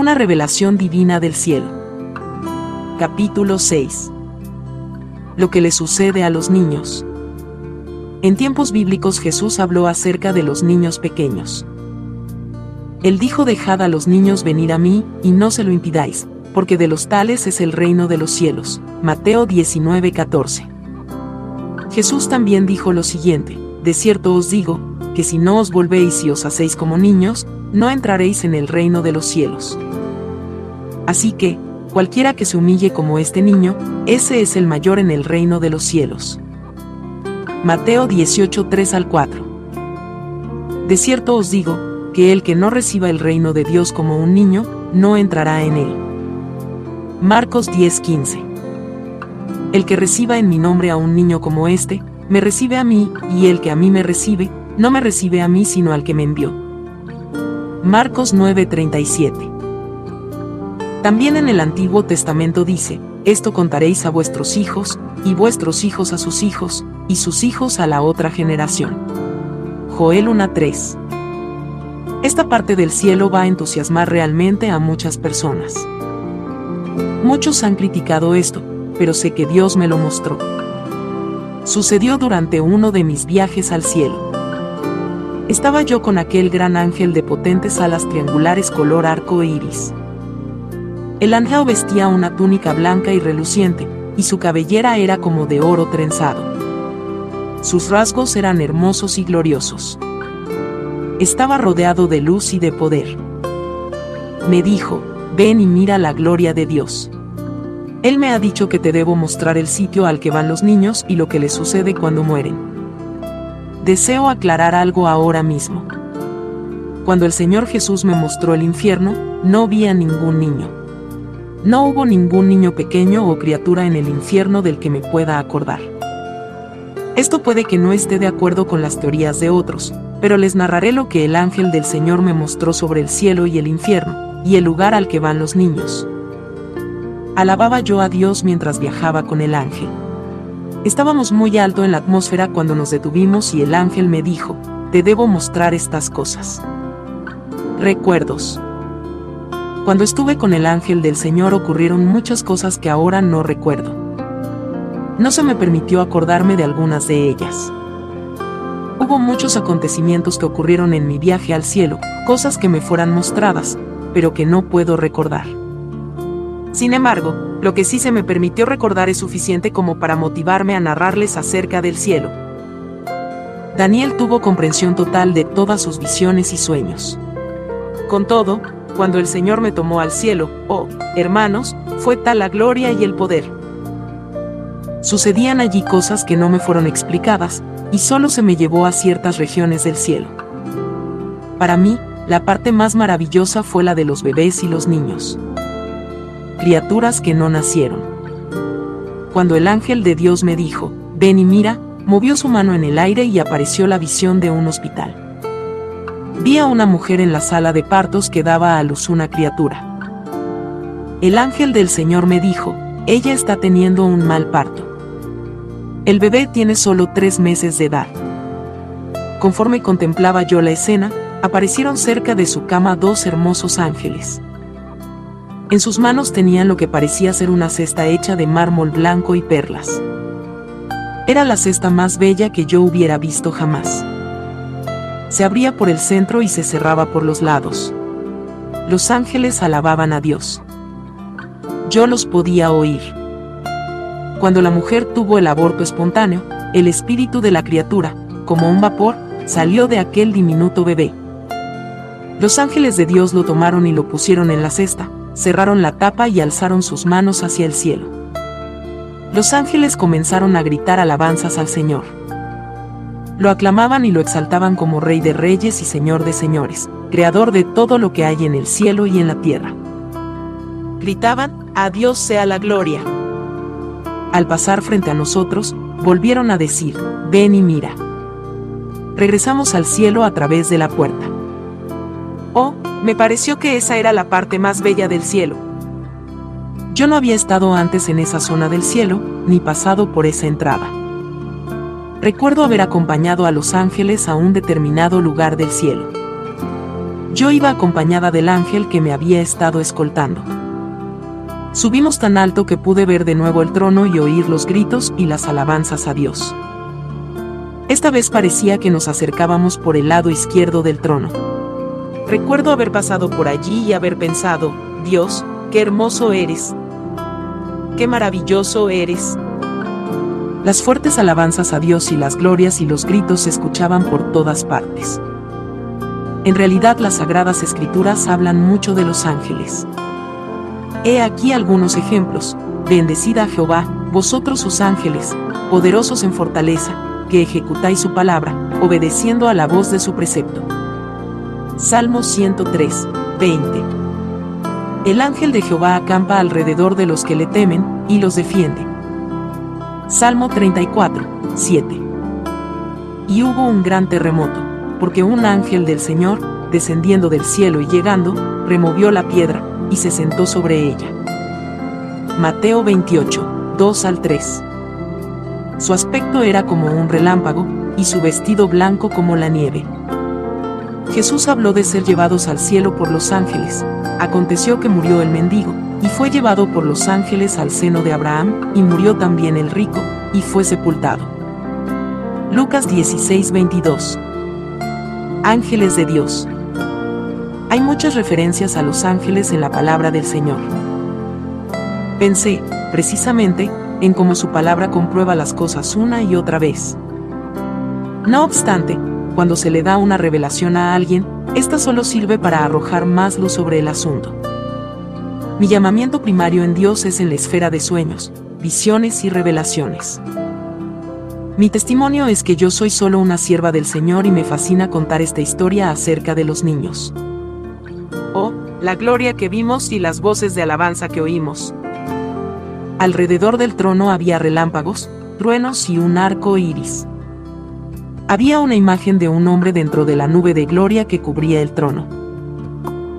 Una revelación divina del cielo. Capítulo 6. Lo que le sucede a los niños. En tiempos bíblicos Jesús habló acerca de los niños pequeños. Él dijo dejad a los niños venir a mí, y no se lo impidáis, porque de los tales es el reino de los cielos. Mateo 19:14. Jesús también dijo lo siguiente, de cierto os digo, que si no os volvéis y os hacéis como niños, no entraréis en el reino de los cielos. Así que, cualquiera que se humille como este niño, ese es el mayor en el reino de los cielos. Mateo 18, 3 al 4. De cierto os digo, que el que no reciba el reino de Dios como un niño, no entrará en él. Marcos 10:15 El que reciba en mi nombre a un niño como este, me recibe a mí, y el que a mí me recibe, no me recibe a mí sino al que me envió. Marcos 9:37 También en el Antiguo Testamento dice, esto contaréis a vuestros hijos, y vuestros hijos a sus hijos, y sus hijos a la otra generación. Joel 1:3 Esta parte del cielo va a entusiasmar realmente a muchas personas. Muchos han criticado esto, pero sé que Dios me lo mostró. Sucedió durante uno de mis viajes al cielo. Estaba yo con aquel gran ángel de potentes alas triangulares color arco iris. El ángel vestía una túnica blanca y reluciente, y su cabellera era como de oro trenzado. Sus rasgos eran hermosos y gloriosos. Estaba rodeado de luz y de poder. Me dijo, ven y mira la gloria de Dios. Él me ha dicho que te debo mostrar el sitio al que van los niños y lo que les sucede cuando mueren. Deseo aclarar algo ahora mismo. Cuando el Señor Jesús me mostró el infierno, no vi a ningún niño. No hubo ningún niño pequeño o criatura en el infierno del que me pueda acordar. Esto puede que no esté de acuerdo con las teorías de otros, pero les narraré lo que el ángel del Señor me mostró sobre el cielo y el infierno, y el lugar al que van los niños. Alababa yo a Dios mientras viajaba con el ángel. Estábamos muy alto en la atmósfera cuando nos detuvimos y el ángel me dijo, te debo mostrar estas cosas. Recuerdos. Cuando estuve con el ángel del Señor ocurrieron muchas cosas que ahora no recuerdo. No se me permitió acordarme de algunas de ellas. Hubo muchos acontecimientos que ocurrieron en mi viaje al cielo, cosas que me fueran mostradas, pero que no puedo recordar. Sin embargo, lo que sí se me permitió recordar es suficiente como para motivarme a narrarles acerca del cielo. Daniel tuvo comprensión total de todas sus visiones y sueños. Con todo, cuando el Señor me tomó al cielo, oh, hermanos, fue tal la gloria y el poder. Sucedían allí cosas que no me fueron explicadas, y solo se me llevó a ciertas regiones del cielo. Para mí, la parte más maravillosa fue la de los bebés y los niños criaturas que no nacieron. Cuando el ángel de Dios me dijo, ven y mira, movió su mano en el aire y apareció la visión de un hospital. Vi a una mujer en la sala de partos que daba a luz una criatura. El ángel del Señor me dijo, ella está teniendo un mal parto. El bebé tiene solo tres meses de edad. Conforme contemplaba yo la escena, aparecieron cerca de su cama dos hermosos ángeles. En sus manos tenían lo que parecía ser una cesta hecha de mármol blanco y perlas. Era la cesta más bella que yo hubiera visto jamás. Se abría por el centro y se cerraba por los lados. Los ángeles alababan a Dios. Yo los podía oír. Cuando la mujer tuvo el aborto espontáneo, el espíritu de la criatura, como un vapor, salió de aquel diminuto bebé. Los ángeles de Dios lo tomaron y lo pusieron en la cesta, cerraron la tapa y alzaron sus manos hacia el cielo. Los ángeles comenzaron a gritar alabanzas al Señor. Lo aclamaban y lo exaltaban como Rey de Reyes y Señor de Señores, Creador de todo lo que hay en el cielo y en la tierra. Gritaban, a Dios sea la gloria. Al pasar frente a nosotros, volvieron a decir, ven y mira. Regresamos al cielo a través de la puerta. Me pareció que esa era la parte más bella del cielo. Yo no había estado antes en esa zona del cielo, ni pasado por esa entrada. Recuerdo haber acompañado a los ángeles a un determinado lugar del cielo. Yo iba acompañada del ángel que me había estado escoltando. Subimos tan alto que pude ver de nuevo el trono y oír los gritos y las alabanzas a Dios. Esta vez parecía que nos acercábamos por el lado izquierdo del trono. Recuerdo haber pasado por allí y haber pensado, Dios, qué hermoso eres. Qué maravilloso eres. Las fuertes alabanzas a Dios y las glorias y los gritos se escuchaban por todas partes. En realidad las sagradas escrituras hablan mucho de los ángeles. He aquí algunos ejemplos. Bendecida a Jehová, vosotros sus ángeles, poderosos en fortaleza, que ejecutáis su palabra, obedeciendo a la voz de su precepto. Salmo 103, 20. El ángel de Jehová acampa alrededor de los que le temen, y los defiende. Salmo 34, 7. Y hubo un gran terremoto, porque un ángel del Señor, descendiendo del cielo y llegando, removió la piedra, y se sentó sobre ella. Mateo 28, 2 al 3. Su aspecto era como un relámpago, y su vestido blanco como la nieve. Jesús habló de ser llevados al cielo por los ángeles. Aconteció que murió el mendigo, y fue llevado por los ángeles al seno de Abraham, y murió también el rico, y fue sepultado. Lucas 16:22 Ángeles de Dios. Hay muchas referencias a los ángeles en la palabra del Señor. Pensé, precisamente, en cómo su palabra comprueba las cosas una y otra vez. No obstante, cuando se le da una revelación a alguien, esta solo sirve para arrojar más luz sobre el asunto. Mi llamamiento primario en Dios es en la esfera de sueños, visiones y revelaciones. Mi testimonio es que yo soy solo una sierva del Señor y me fascina contar esta historia acerca de los niños. Oh, la gloria que vimos y las voces de alabanza que oímos. Alrededor del trono había relámpagos, truenos y un arco iris. Había una imagen de un hombre dentro de la nube de gloria que cubría el trono.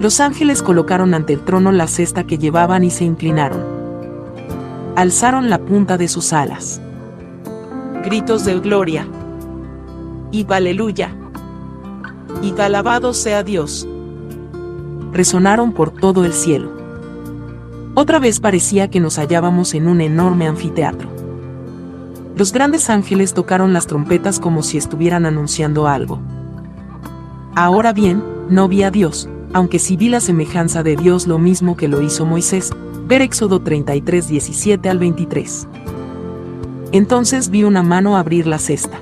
Los ángeles colocaron ante el trono la cesta que llevaban y se inclinaron. Alzaron la punta de sus alas. Gritos de gloria. Y aleluya. Y alabado sea Dios. Resonaron por todo el cielo. Otra vez parecía que nos hallábamos en un enorme anfiteatro. Los grandes ángeles tocaron las trompetas como si estuvieran anunciando algo. Ahora bien, no vi a Dios, aunque sí vi la semejanza de Dios lo mismo que lo hizo Moisés, ver Éxodo 33 17 al 23. Entonces vi una mano abrir la cesta.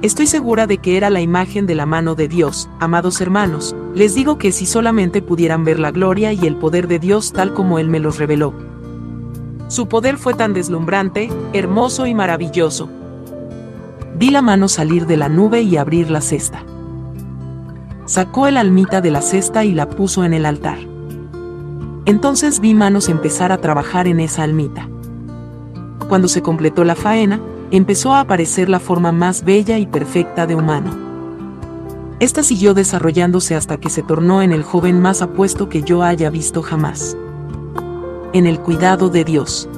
Estoy segura de que era la imagen de la mano de Dios, amados hermanos, les digo que si solamente pudieran ver la gloria y el poder de Dios tal como Él me los reveló. Su poder fue tan deslumbrante, hermoso y maravilloso. Vi la mano salir de la nube y abrir la cesta sacó el almita de la cesta y la puso en el altar. Entonces vi manos empezar a trabajar en esa almita. Cuando se completó la faena, empezó a aparecer la forma más bella y perfecta de humano. Esta siguió desarrollándose hasta que se tornó en el joven más apuesto que yo haya visto jamás. En el cuidado de Dios.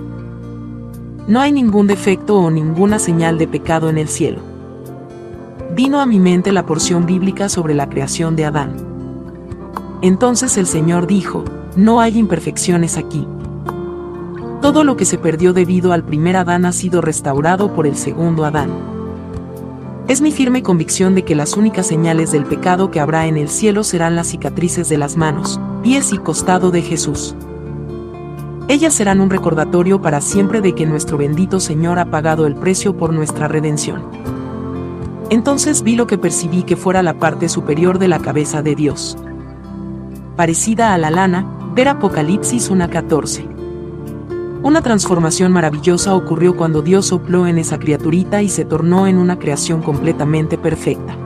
No hay ningún defecto o ninguna señal de pecado en el cielo vino a mi mente la porción bíblica sobre la creación de Adán. Entonces el Señor dijo, no hay imperfecciones aquí. Todo lo que se perdió debido al primer Adán ha sido restaurado por el segundo Adán. Es mi firme convicción de que las únicas señales del pecado que habrá en el cielo serán las cicatrices de las manos, pies y costado de Jesús. Ellas serán un recordatorio para siempre de que nuestro bendito Señor ha pagado el precio por nuestra redención. Entonces vi lo que percibí que fuera la parte superior de la cabeza de Dios. Parecida a la lana, ver Apocalipsis 1.14. Una transformación maravillosa ocurrió cuando Dios sopló en esa criaturita y se tornó en una creación completamente perfecta.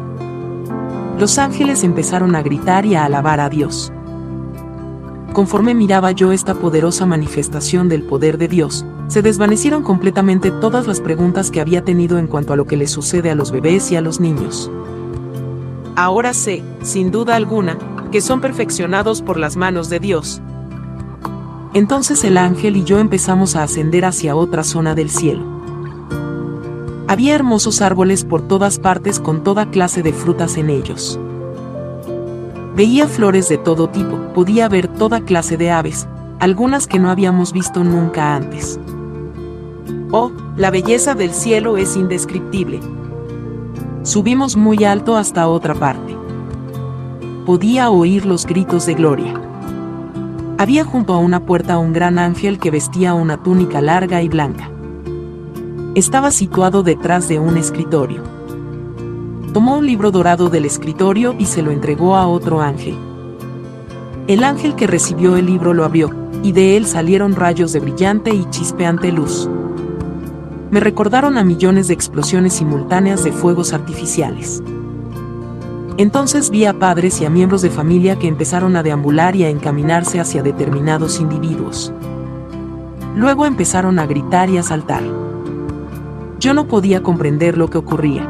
Los ángeles empezaron a gritar y a alabar a Dios. Conforme miraba yo esta poderosa manifestación del poder de Dios, se desvanecieron completamente todas las preguntas que había tenido en cuanto a lo que le sucede a los bebés y a los niños. Ahora sé, sin duda alguna, que son perfeccionados por las manos de Dios. Entonces el ángel y yo empezamos a ascender hacia otra zona del cielo. Había hermosos árboles por todas partes con toda clase de frutas en ellos. Veía flores de todo tipo, podía ver toda clase de aves, algunas que no habíamos visto nunca antes. Oh, la belleza del cielo es indescriptible. Subimos muy alto hasta otra parte. Podía oír los gritos de gloria. Había junto a una puerta un gran ángel que vestía una túnica larga y blanca. Estaba situado detrás de un escritorio. Tomó un libro dorado del escritorio y se lo entregó a otro ángel. El ángel que recibió el libro lo abrió, y de él salieron rayos de brillante y chispeante luz. Me recordaron a millones de explosiones simultáneas de fuegos artificiales. Entonces vi a padres y a miembros de familia que empezaron a deambular y a encaminarse hacia determinados individuos. Luego empezaron a gritar y a saltar. Yo no podía comprender lo que ocurría.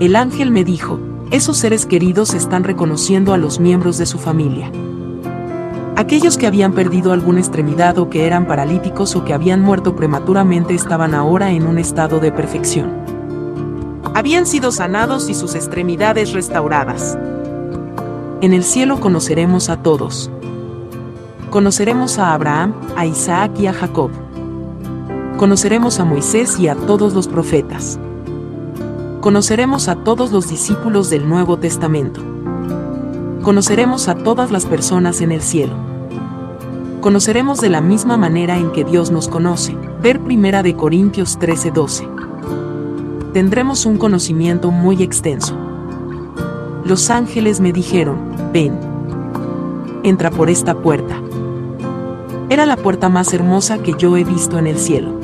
El ángel me dijo, esos seres queridos están reconociendo a los miembros de su familia. Aquellos que habían perdido alguna extremidad o que eran paralíticos o que habían muerto prematuramente estaban ahora en un estado de perfección. Habían sido sanados y sus extremidades restauradas. En el cielo conoceremos a todos. Conoceremos a Abraham, a Isaac y a Jacob. Conoceremos a Moisés y a todos los profetas. Conoceremos a todos los discípulos del Nuevo Testamento. Conoceremos a todas las personas en el cielo conoceremos de la misma manera en que Dios nos conoce. Ver 1 de Corintios 13:12. Tendremos un conocimiento muy extenso. Los ángeles me dijeron, ven. Entra por esta puerta. Era la puerta más hermosa que yo he visto en el cielo.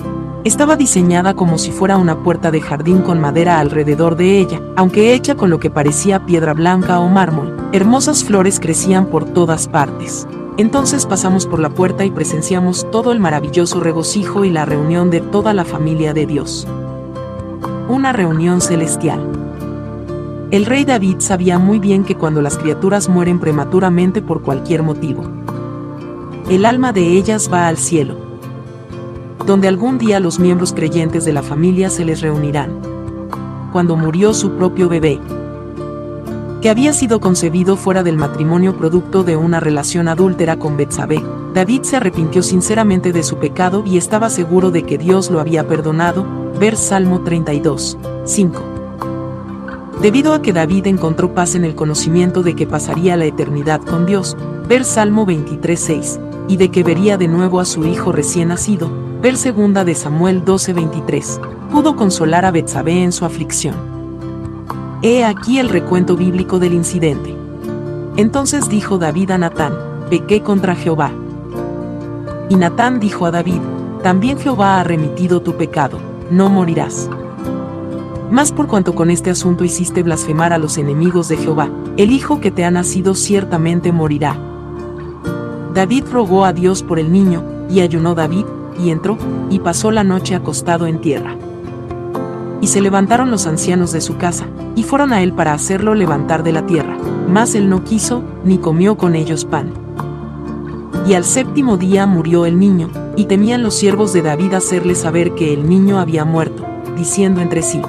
Estaba diseñada como si fuera una puerta de jardín con madera alrededor de ella, aunque hecha con lo que parecía piedra blanca o mármol. Hermosas flores crecían por todas partes. Entonces pasamos por la puerta y presenciamos todo el maravilloso regocijo y la reunión de toda la familia de Dios. Una reunión celestial. El rey David sabía muy bien que cuando las criaturas mueren prematuramente por cualquier motivo, el alma de ellas va al cielo, donde algún día los miembros creyentes de la familia se les reunirán. Cuando murió su propio bebé, que había sido concebido fuera del matrimonio producto de una relación adúltera con Betsabé. David se arrepintió sinceramente de su pecado y estaba seguro de que Dios lo había perdonado. Ver Salmo 32, 5. Debido a que David encontró paz en el conocimiento de que pasaría la eternidad con Dios, ver Salmo 23, 6, y de que vería de nuevo a su hijo recién nacido, ver segunda de Samuel 12, 23, pudo consolar a Betsabé en su aflicción. He aquí el recuento bíblico del incidente. Entonces dijo David a Natán, pequé contra Jehová. Y Natán dijo a David, también Jehová ha remitido tu pecado, no morirás. Más por cuanto con este asunto hiciste blasfemar a los enemigos de Jehová, el hijo que te ha nacido ciertamente morirá. David rogó a Dios por el niño, y ayunó David, y entró, y pasó la noche acostado en tierra. Y se levantaron los ancianos de su casa, y fueron a él para hacerlo levantar de la tierra. Mas él no quiso, ni comió con ellos pan. Y al séptimo día murió el niño, y temían los siervos de David hacerle saber que el niño había muerto, diciendo entre sí.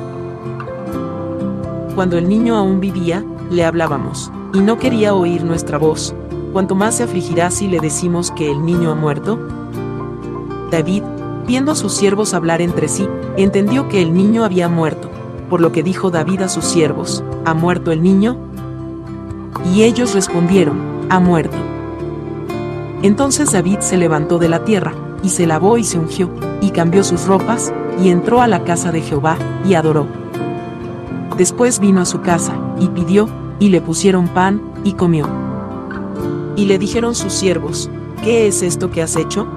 Cuando el niño aún vivía, le hablábamos, y no quería oír nuestra voz, cuanto más se afligirá si le decimos que el niño ha muerto. David, viendo a sus siervos hablar entre sí, entendió que el niño había muerto, por lo que dijo David a sus siervos, ¿ha muerto el niño? Y ellos respondieron, ha muerto. Entonces David se levantó de la tierra, y se lavó y se ungió, y cambió sus ropas, y entró a la casa de Jehová, y adoró. Después vino a su casa, y pidió, y le pusieron pan, y comió. Y le dijeron sus siervos, ¿qué es esto que has hecho?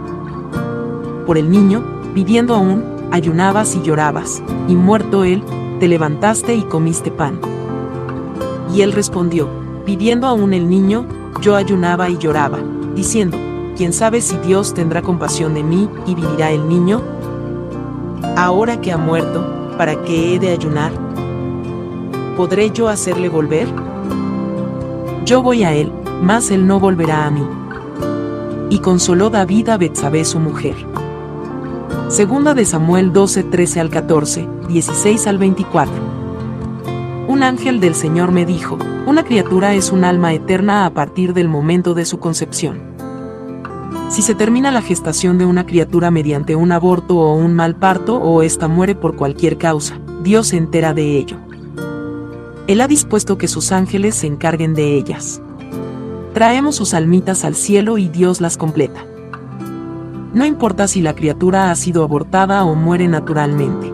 Por el niño, viviendo aún, ayunabas y llorabas, y muerto él, te levantaste y comiste pan. Y él respondió, viviendo aún el niño, yo ayunaba y lloraba, diciendo, ¿quién sabe si Dios tendrá compasión de mí y vivirá el niño? Ahora que ha muerto, ¿para qué he de ayunar? ¿Podré yo hacerle volver? Yo voy a él, mas él no volverá a mí. Y consoló David a Betsabé su mujer. Segunda de Samuel 12, 13 al 14, 16 al 24. Una Un ángel del Señor me dijo, una criatura es un alma eterna a partir del momento de su concepción. Si se termina la gestación de una criatura mediante un aborto o un mal parto o ésta muere por cualquier causa, Dios se entera de ello. Él ha dispuesto que sus ángeles se encarguen de ellas. Traemos sus almitas al cielo y Dios las completa. No importa si la criatura ha sido abortada o muere naturalmente.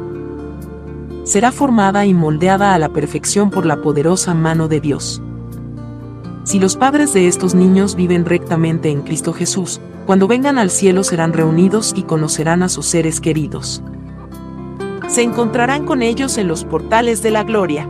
Será formada y moldeada a la perfección por la poderosa mano de Dios. Si los padres de estos niños viven rectamente en Cristo Jesús, cuando vengan al cielo serán reunidos y conocerán a sus seres queridos. Se encontrarán con ellos en los portales de la gloria.